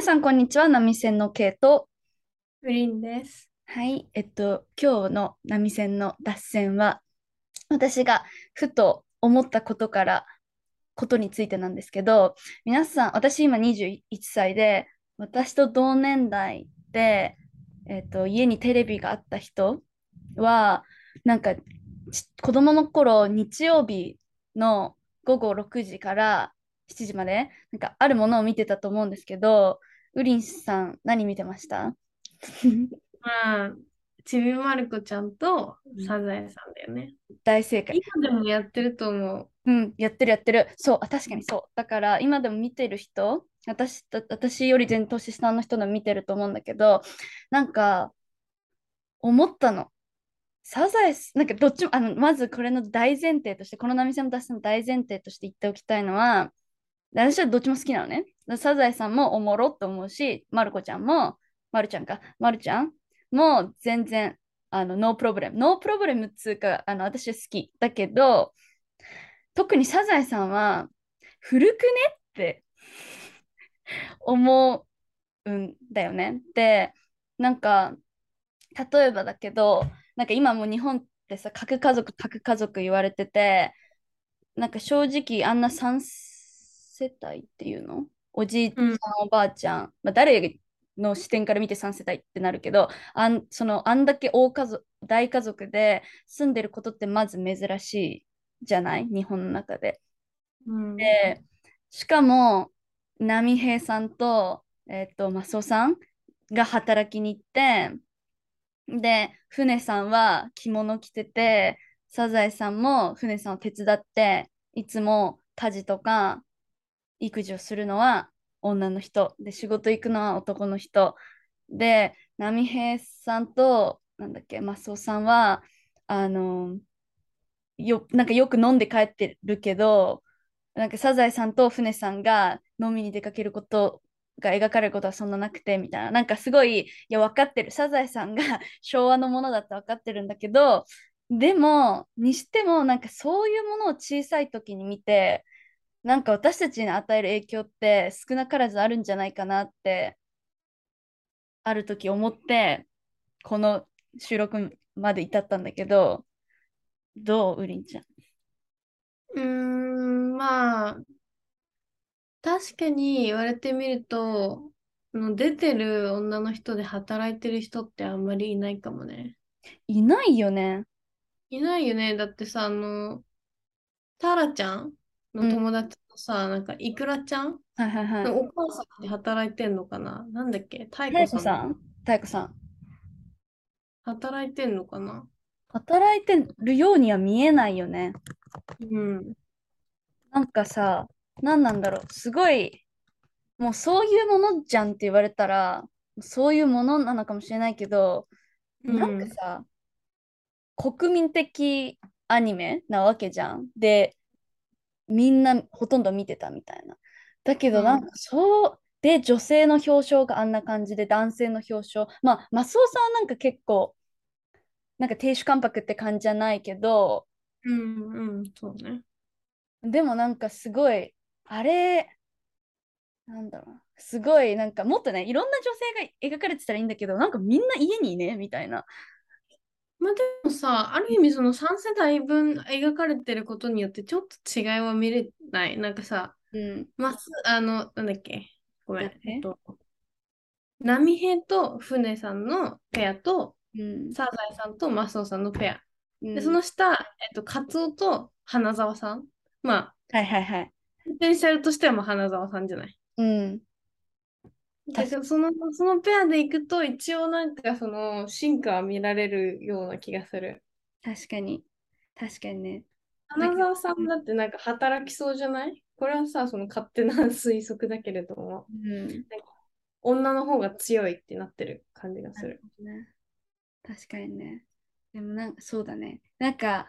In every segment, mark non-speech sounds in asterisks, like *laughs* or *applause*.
皆さん、こんにちは。波線のケイと。グリーンです。はい。えっと、今日の波線の脱線は、私がふと思ったことから、ことについてなんですけど、皆さん、私今21歳で、私と同年代で、えっと、家にテレビがあった人は、なんか、ち子供の頃、日曜日の午後6時から7時まで、なんかあるものを見てたと思うんですけど、ウリンさん、何見てました？まあ、ちびまる子ちゃんとうんサザエさんだよね。大正解。今でもやってると思う。うん、やってるやってる。そう、あ、確かにそう。だから今でも見てる人、私た、私より全然年下の人でも見てると思うんだけど、なんか思ったの。サザエス、なんかどっちも、あの、まずこれの大前提として、このナミセンのだっセンの大前提として言っておきたいのは、私はどっちも好きなのね。サザエさんもおもろって思うし、まる子ちゃんも、まるちゃんか、まるちゃんも全然、あの、ノープロブレム。ノープロブレムっつうか、あの、私は好き。だけど、特にサザエさんは古くねって思うんだよね。で、なんか、例えばだけど、なんか今も日本ってさ、核家族、核家族言われてて、なんか正直あんな3世帯っていうの？おじいちゃん、うんおばあちゃん、まあ、誰の視点から見て3世帯ってなるけど、あんそのあんだけ大家族、大家族で住んでることってまず珍しいじゃない？日本の中で。うん。で、しかも、波平さんと、えっと、マスオさんが働きに行って、で、船さんは着物着てて、サザエさんも船さんを手伝って、いつも家事とか育児をするのは女の人、で、仕事行くのは男の人。で、波平さんと、なんだっけ、マスオさんは、あの、よ、なんかよく飲んで帰ってるけど、なんかサザエさんと船さんが飲みに出かけることが描かれることはそんななくてみたいな。なんかすごい、いや、分かってる。サザエさんが *laughs* 昭和のものだって分かってるんだけど、でも、にしても、なんかそういうものを小さい時に見て、なんか私たちに与える影響って少なからずあるんじゃないかなって、ある時思って、この収録まで至ったんだけど、どうウリンちゃん？うーん、まあ、確かに言われてみると、出てる女の人で働いてる人ってあんまりいないかもね。いないよね。いないよね。だってさ、あの、タラちゃんの友達のさ、なんか、イクラちゃん？はいはいはい。のお母さんで働いてんのかな？なんだっけ？太太鼓さん太鼓さん？働いてんのかな？働いてるようには見えないよね。うん。なんかさ、何なんだろう？すごい、もうそういうものじゃんって言われたら、そういうものなのかもしれないけど、なんかさ、国民的アニメなわけじゃん。で、みんなほとんど見てたみたいな。だけど、うんなんかそう、で、女性の表彰があんな感じで、男性の表彰。まあ、マスオさんはなんか結構、なんか亭主関白って感じじゃないけど、うん、うん、そうね。でもなんかすごい、あれ、なんだろうな、すごい、なんかもっとね、いろんな女性が描かれてたらいいんだけど、なんかみんな家にいね、みたいな。まあでもさ、ある意味その3世代分描かれてることによってちょっと違いは見れない？なんかさ、うん。ます、あの、なんだっけ？ごめん。何えっと、波平と船さんのペアと、うん。サザエさんとマスオさんのペア。うんで、その下、えっと、カツオと花澤さん。まあ、はいはいはい。ポテンシャルとしてはもう花澤さんじゃない？うん。だけどその、そのペアで行くと、一応なんかその進化は見られるような気がする。確かに。確かにね。花澤さんだってなんか働きそうじゃない？これはさ、その勝手な推測だけれども、うん。女の方が強いってなってる感じがする。ね、確かにね。でもなんかそうだね。なんか、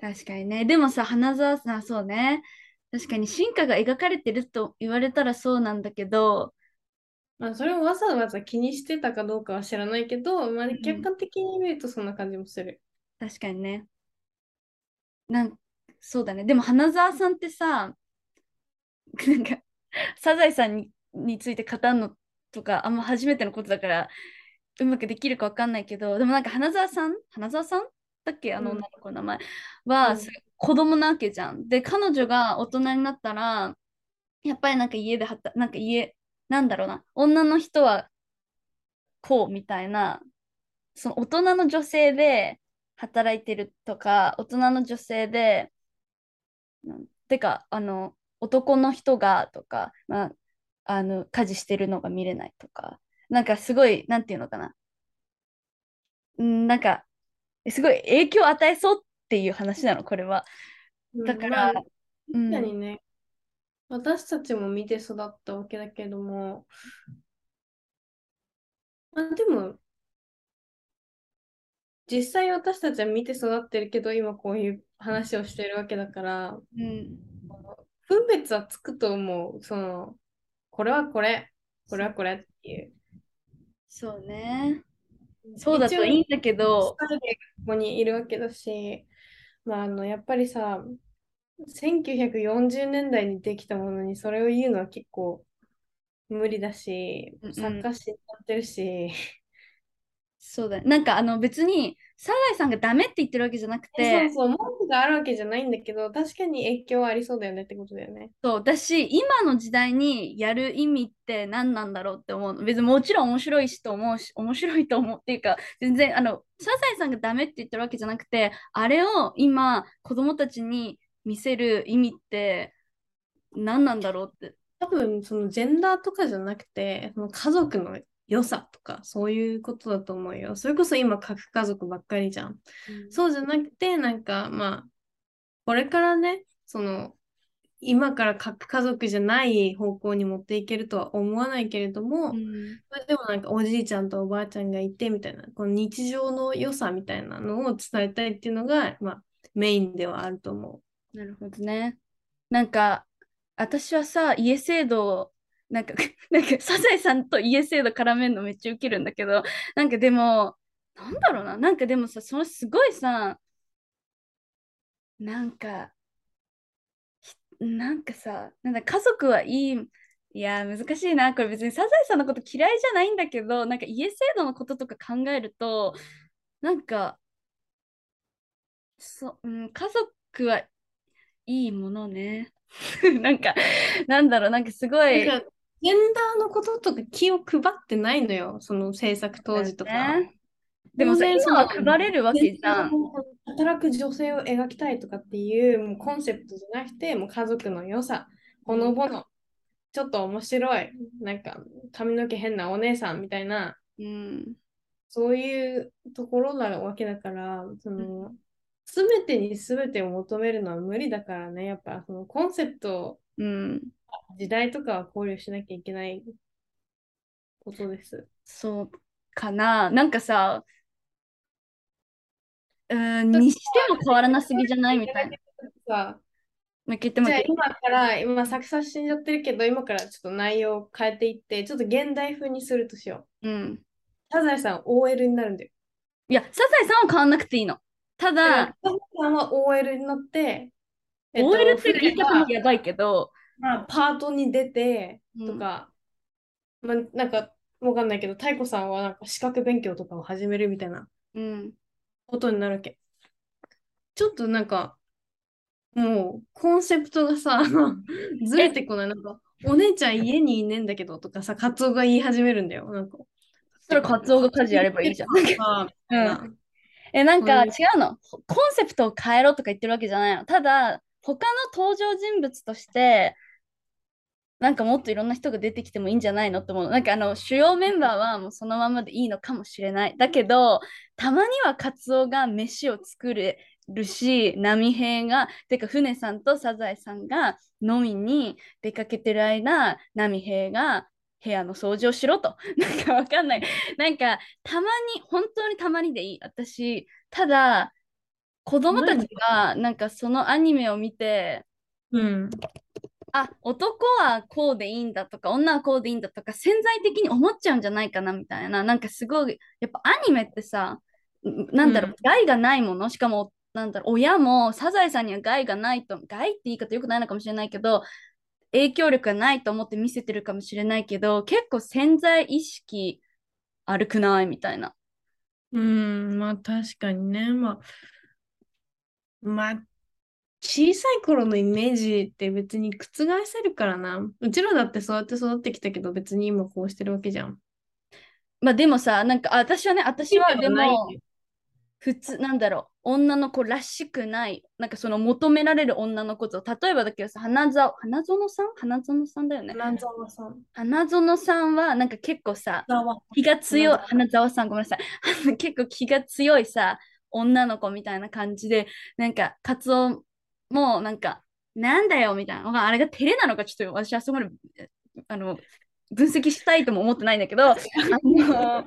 確かにね。でもさ、花澤さん、そうね。確かに進化が描かれてると言われたらそうなんだけど、まあ、それをわざわざ気にしてたかどうかは知らないけど、まあ、ん客観的に見るとそんな感じもする。確かにね。なんそうだね。でも花澤さんってさ、なんか、サザエさんにについて語るのとか、あんま初めてのことだから、うまくできるかわかんないけど、でもなんか花澤さん花澤さんだっけ？あの女の子の名前は、うんす子供なわけじゃん。で、彼女が大人になったら、やっぱりなんか家で働なんか家、なんだろうな、女の人はこうみたいな、その大人の女性で働いてるとか、大人の女性で、なんてか、あの、男の人がとか、まあ、あの、家事してるのが見れないとか、なんかすごい、なんていうのかな。うんなんか、すごい影響を与えそうっていう話なの、これは。うんだから、まあ、うん。確かにね、私たちも見て育ったわけだけども、まあ、でも、実際私たちは見て育ってるけど、今こういう話をしてるわけだから、うん、分別はつくと思う。その、これはこれ、これはこれっていう。そうね。そうだといいんだけど、ここにいるわけだし、まあ、あのやっぱりさ、1940年代にできたものにそれを言うのは結構無理だしうんうん、作家死んじゃってるし、そうだね。なんかあの別に、サザエさんがダメって言ってるわけじゃなくそうて、そう、文句があるわけじゃないんだけど、確かに影響はありそうだよねってことだよね。そうだし、今の時代にやる意味って何なんだろうって思うの。別にもちろん面白いしと思うし、面白いと思うっていうか、全然、あの、サザエさんがダメって言ってるわけじゃなくて、あれを今、子供たちに見せる意味って何なんだろうって。多分、そのジェンダーとかじゃなくて、その家族の良さとか、そういうことだと思うよ。それこそ今、核家族ばっかりじゃん。そうじゃなくて、なんかまあ、これからね、その、今から核家族じゃない方向に持っていけるとは思わないけれども、うんまあでもなんかおじいちゃんとおばあちゃんがいてみたいな、この日常の良さみたいなのを伝えたいっていうのが、まあ、メインではあると思なるほどね。なんか、私はさ、家制度を、なんか、*laughs* なんか、サザエさんと家制度絡めるのめっちゃウケるんだけど、なんかでも、なんだろうな、なんかでもさ、そのすごいさ、なんか、ひなんかさ、なんだ、家族はいい、いや、難しいな、これ別にサザエさんのこと嫌いじゃないんだけど、なんか家制度のこととか考えると、なんか、そ、うん、家族はいいものね。*laughs* なんか、なんだろう、なんかすごう。い。ジェンダーのこととか気を配ってないのよ、その制作当時とか。ねでもさ、今は配れるわけじゃん。働く女性を描きたいとかっていうもうコンセプトじゃなくて、もう家族の良さ、ほのぼの、ちょっと面白い、なんか髪の毛変なお姉さんみたいな、うん。そういうところなわけだから、その、すべてにすべてを求めるのは無理だからね、やっぱそのコンセプト、うん。時代とかは考慮しなきゃいけないことです。そうかな。なんかさ、うん、にしても変わらなすぎじゃないみたいな。さもう一回言ってもじゃあ今から、今作者死んじゃってるけど、今からちょっと内容を変えていって、ちょっと現代風にするとしよう。うん。サザエさん OL になるんだよ。いや、サザエさんは変わんなくていいの。たださんは OL になって、OL って言い方もやばいけど、まあ、パートに出てうんとか、まあ、なんかわかんないけど、太鼓さんはなんか資格勉強とかを始めるみたいなうん。ことになるわけ。ちょっとなんか、もうコンセプトがさ、*laughs* ずれてこない。なんか、お姉ちゃん家にいねえんだけどとかさ、カツオが言い始めるんだよ。なんか。それカツオが家事やればいいじゃん。うんえ、なんか違そうの？コンセプトを変えろとか言ってるわけじゃないの。ただ、他の登場人物として、なんかもっといろんな人が出てきてもいいんじゃないのって思うの。なんかあの、主要メンバーはもうそのままでいいのかもしれない。だけど、たまにはカツオが飯を作れるし、波平が、てか船さんとサザエさんが飲みに出かけてる間、波平が部屋の掃除をしろと。*laughs* なんかわかんない。なんか、たまに、本当にたまにでいい。私、ただ、子供たちが、なんかそのアニメを見て、うん。あ、男はこうでいいんだとか、女はこうでいいんだとか、潜在的に思っちゃうんじゃないかなみたいな、なんかすごい、やっぱアニメってさ、んなんだろう、うん害がないもの、しかも、なんだろう、親もサザエさんには害がないと、害って言い方よくないのかもしれないけど、影響力がないと思って見せてるかもしれないけど、結構潜在意識悪くないみたいな。うん、まあ確かにね。まあ、まあ、小さい頃のイメージって別に覆せるからな。うちらだってそうやって育ってきたけど別に今こうしてるわけじゃん。まあでもさ、なんかあ私はね、私はでも普通、なんだろう、女の子らしくない、なんかその求められる女の子と、例えばだけどさ、花沢、花園さん？花園さんだよね。花沢さん。花園さんはなんか結構さ、沢。気が強い、花花沢さんごめんなさい。*laughs* 結構気が強いさ、女の子みたいな感じで、なんか、カツオもなんか、なんだよみたいな。あれが照れなのか、ちょっと私はそこまで、あの、分析したいとも思ってないんだけど、*laughs* あの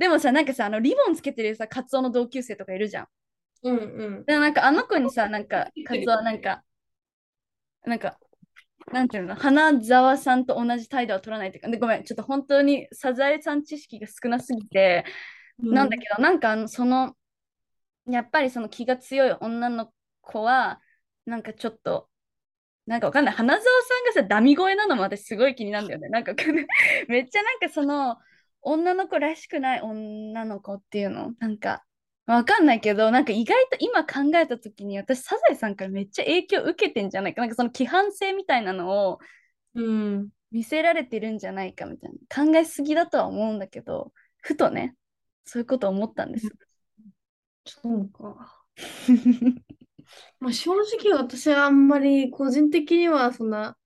でもさ、なんかさ、あのリボンつけてるさ、カツオの同級生とかいるじゃん。うんうん。で、なんかあの子にさ、なんか、カツオはなんか、なんか、なんていうの、花沢さんと同じ態度は取らないというか、でごめん、ちょっと本当にサザエさん知識が少なすぎて、なんだけど、なんかあのその、やっぱりその気が強い女の子は、なんかちょっと、なんかわかんない。花澤さんがさ、ダミ声なのも私すごい気になるんだよね。なんかめっちゃなんかその、女の子らしくない女の子っていうの、なんか、わかんないけど、なんか意外と今考えたときに、私、サザエさんからめっちゃ影響受けてんじゃないか？なんかその規範性みたいなのをうん。見せられてるんじゃないかみたいな。考えすぎだとは思うんだけど、ふとね、そういうことを思ったんです。そうか。*laughs* まあ正直私はあんまり個人的にはそんな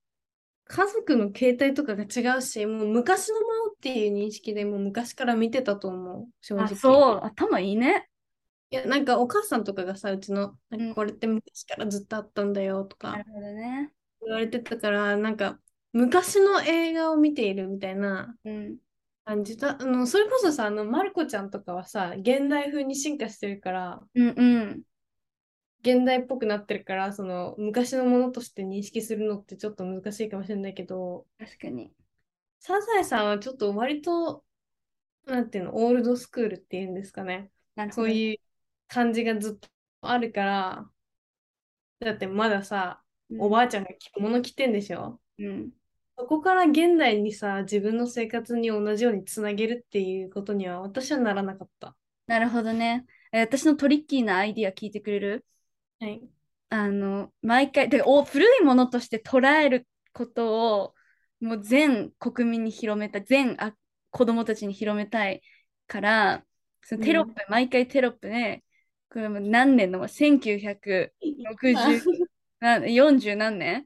家族の形態とかが違うし、もう昔のままっていう認識でもう昔から見てたと思う、正あ、直。そう、頭いいね。いや、なんかお母さんとかがさ、うちの、なんうんかこれって昔からずっとあったんだよとかなるほどね。言われてたから、なんか昔の映画を見ているみたいなうん。感じだ。あの、それこそさ、あの、まる子ちゃんとかはさ、現代風に進化してるから、うんうん。現代っぽくなってるから、その昔のものとして認識するのってちょっと難しいかもしれないけど、確かに。サザエさんはちょっと割と、なんていうの、オールドスクールっていうんですかね。そういう感じがずっとあるから、だってまださ、うんおばあちゃんが着物着てんでしょ？うん。そこから現代にさ、自分の生活に同じようにつなげるっていうことには私はならなかった。なるほどね。え私のトリッキーなアイディア聞いてくれる？はい。あの、毎回、でお古いものとして捉えることを、もう全国民に広めたい、全あ子供たちに広めたいから、そのテロップ、毎回テロップね、これも何年の、1960な40何年？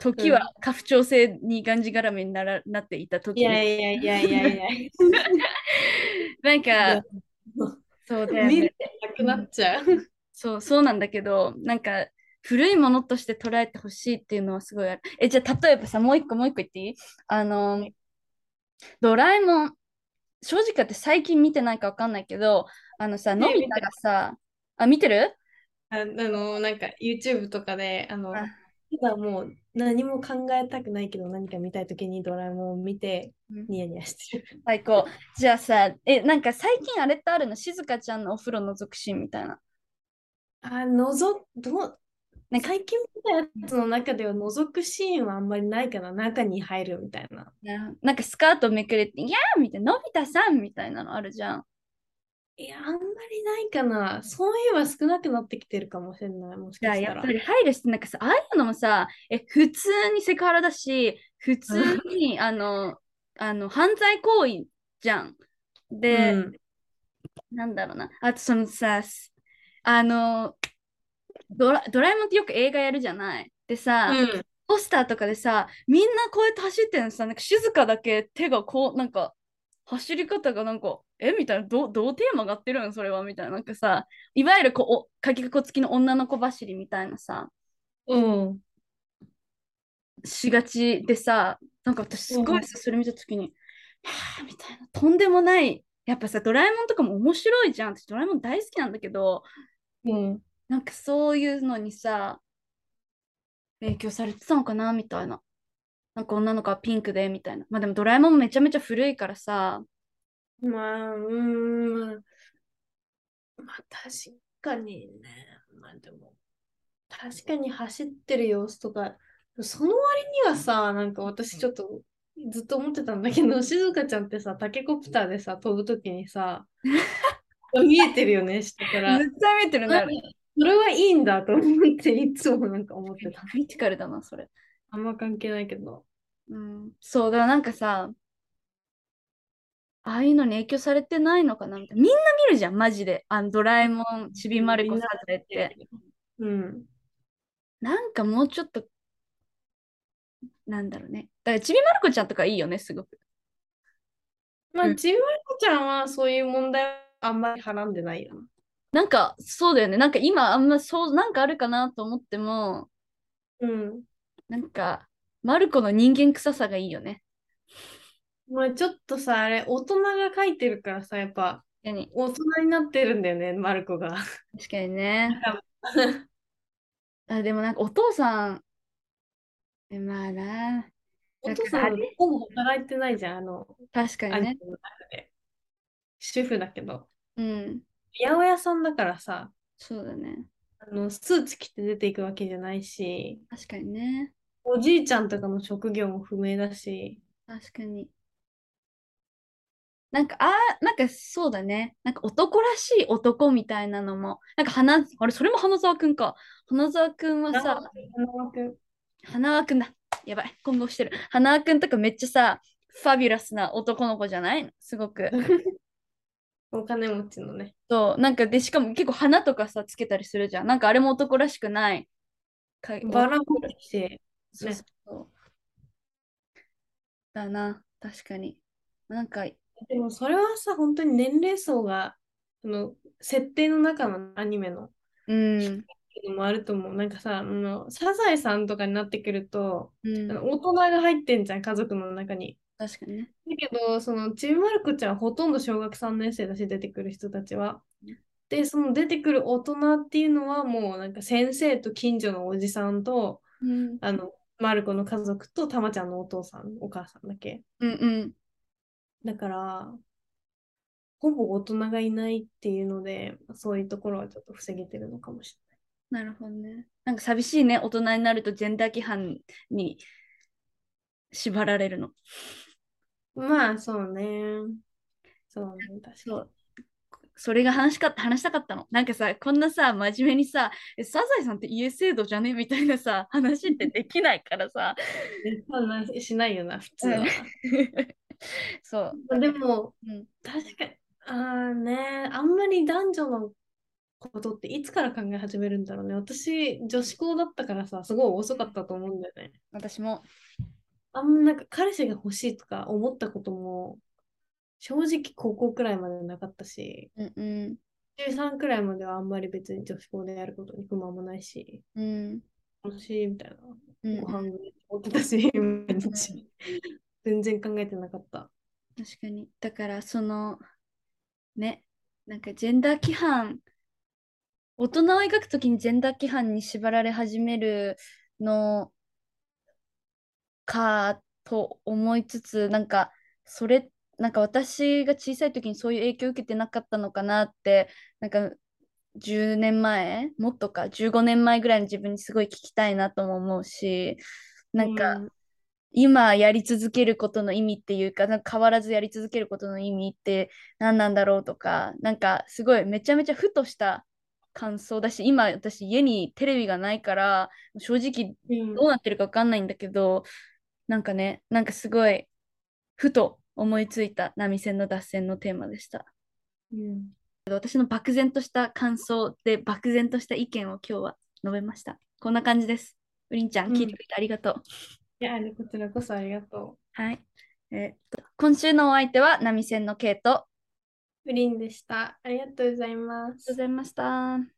時は家父長制にがんじがらめにならなっていた時いやいやいやいやいや。*laughs* なんか、そうだよね。なくなっちゃう。そう、そうなんだけど、なんか、古いものとして捉えてほしいっていうのはすごいある。え、じゃあ、例えばさ、もう一個、もう一個言っていい？あの、ドラえもん、正直言って最近見てないかわかんないけど、あのさ、ねのび太がさ、あ、見てる？ああの、なんか YouTube とかで、あの、あ今もう何も考えたくないけど何か見たいときにドラえもんを見てうんニヤニヤしてる。最高。じゃあさ、え、なんか最近あれってあるの？静香ちゃんのお風呂覗くシーンみたいな。あ、のぞ、どう、なんか最近見たやつの中では覗くシーンはあんまりないかな。中に入るみたいな。ななんかスカートめくれて、いやーみたいな、のび太さんみたいなのあるじゃん。いや、あんまりないかな。そういえば少なくなってきてるかもしれない。もしかしたら。あやっぱり配慮して、なんかさ、ああいうのもさ、え、普通にセクハラだし、普通に、*laughs* あの、あの、犯罪行為じゃん。で、うんなんだろうな。あとそのさ、すあの、ドラ、ドラえもんってよく映画やるじゃない。でさ、うんポスターとかでさ、みんなこうやって走ってるのさ、なんか静かだけ手がこう、なんか、走り方がなんか、えみたいな、どう、どうテーマがってるんそれはみたいな。なんかさ、いわゆるこう、おかきかこ付きの女の子走りみたいなさ、うん。しがちでさ、なんか私すごいさ、それ見たときに、はぁ、みたいな、とんでもない。やっぱさ、ドラえもんとかも面白いじゃん。私、ドラえもん大好きなんだけど、うん。なんかそういうのにさ、影響されてたのかなみたいな。なんか女の子はピンクでみたいな。まあでもドラえもんめちゃめちゃ古いからさ、まあ、うーん、まあ、まあ、確かにね。まあでも、確かに走ってる様子とか、その割にはさ、なんか私ちょっとずっと思ってたんだけど、静香ちゃんってさ、タケコプターでさ、飛ぶときにさ、*laughs* 見えてるよね、*laughs* 下から。絶対見えてるな。それはいいんだと思って、いつもなんか思ってた。クリティカルだな、それ。あんま関係ないけど。うん。そう、だなんかさ、ああいうのに影響されてないのかなみたいな。みんな見るじゃん、マジで。あのドラえもん、ちびまる子さんでって。うん。なんかもうちょっと、なんだろうね。だからちびまる子ちゃんとかいいよね、すごく。まあ、うんちびまる子ちゃんはそういう問題はあんまりはらんでないよな。なんか、そうだよね。なんか今、あんまそう、なんかあるかなと思っても、うん。なんか、まる子の人間臭さがいいよね。まあちょっとさ、あれ、大人が書いてるからさ、やっぱ。大人になってるんだよね、マルコが。確かにね。あ、でもなんかお父さん、えまあな。お父さんほぼ働いてないじゃん、あの、確かにね。主婦だけど。うん。八百屋さんだからさ、そうだね。あのスーツ着て出ていくわけじゃないし、確かにね。おじいちゃんとかの職業も不明だし、確かに。なんか、あー、なんかそうだね。なんか男らしい男みたいなのも。なんか花、あれ、それも花澤くんか。花澤くんはさ、花輪君花輪くんだ。やばい、混合してる。花輪くんとかめっちゃさ、ファビュラスな男の子じゃない？すごく。*laughs* お金持ちのね。そう、なんかで、しかも結構花とかさ、つけたりするじゃん。なんかあれも男らしくない。かバラ持ってそうそうそう。だな、確かに。なんか、でもそれはさ、本当に年齢層が、その設定の中のアニメのうん、のもあると思う。なんかさ、あのサザエさんとかになってくると、うん大人が入ってんじゃん、家族の中に。確かにね。だけど、そのちびまる子ちゃんはほとんど小学3年生だし、出てくる人たちは。で、その出てくる大人っていうのはもうなんか先生と近所のおじさんと、うん、あの、まる子の家族とたまちゃんのお父さん、お母さんだけ。うん、うん。だから、ほぼ大人がいないっていうので、そういうところはちょっと防げてるのかもしなるほどね。なんか寂しいね、大人になるとジェンダー規範に縛られるの。まあ、そうね。そうね、確かに。そう。それが話しか話したかったの。なんかさ、こんなさ、真面目にさ、えサザエさんって家制度じゃね？みたいなさ、話ってできないからさ。えそんなしないよな、普通は。*laughs* そう。まあでも、うん、確かに、あーね、あんまり男女のことっていつから考え始めるんだろうね。私、女子校だったからさ、すごい遅かったと思うんだよね。私も。あんまなんか彼氏が欲しいとか思ったことも、正直高校くらいまでなかったし、うんうん。13くらいまではあんまり別に女子校でやることに不満もないし、うん。楽しいみたいな。うん、ご飯ぐらい持ってたし、毎日全然考えてなかった。確かに。だから、その、ね、なんかジェンダー規範、大人を描くときにジェンダー規範に縛られ始めるのかと思いつつ、なんか、それ、なんか私が小さい時にそういう影響を受けてなかったのかなって、なんか10年前、もっとか、15年前ぐらいの自分にすごい聞きたいなとも思うし、なんか、うん。今やり続けることの意味っていうか、なんか変わらずやり続けることの意味って何なんだろうとか、なんかすごいめちゃめちゃふとした感想だし、今私家にテレビがないから、正直うん。どうなってるか分かんないんだけど、なんかね、なんかすごいふと思いついた波線の脱線のテーマでした。うん私の漠然とした感想で漠然とした意見を今日は述べました。こんな感じです。ウリンちゃん、うん聞いてくれてありがとう。いや、こちらこそありがとはい。えーっと、今週のお相手は波線のケイとう。プリンでした。ありがとうございますうご。ざいました。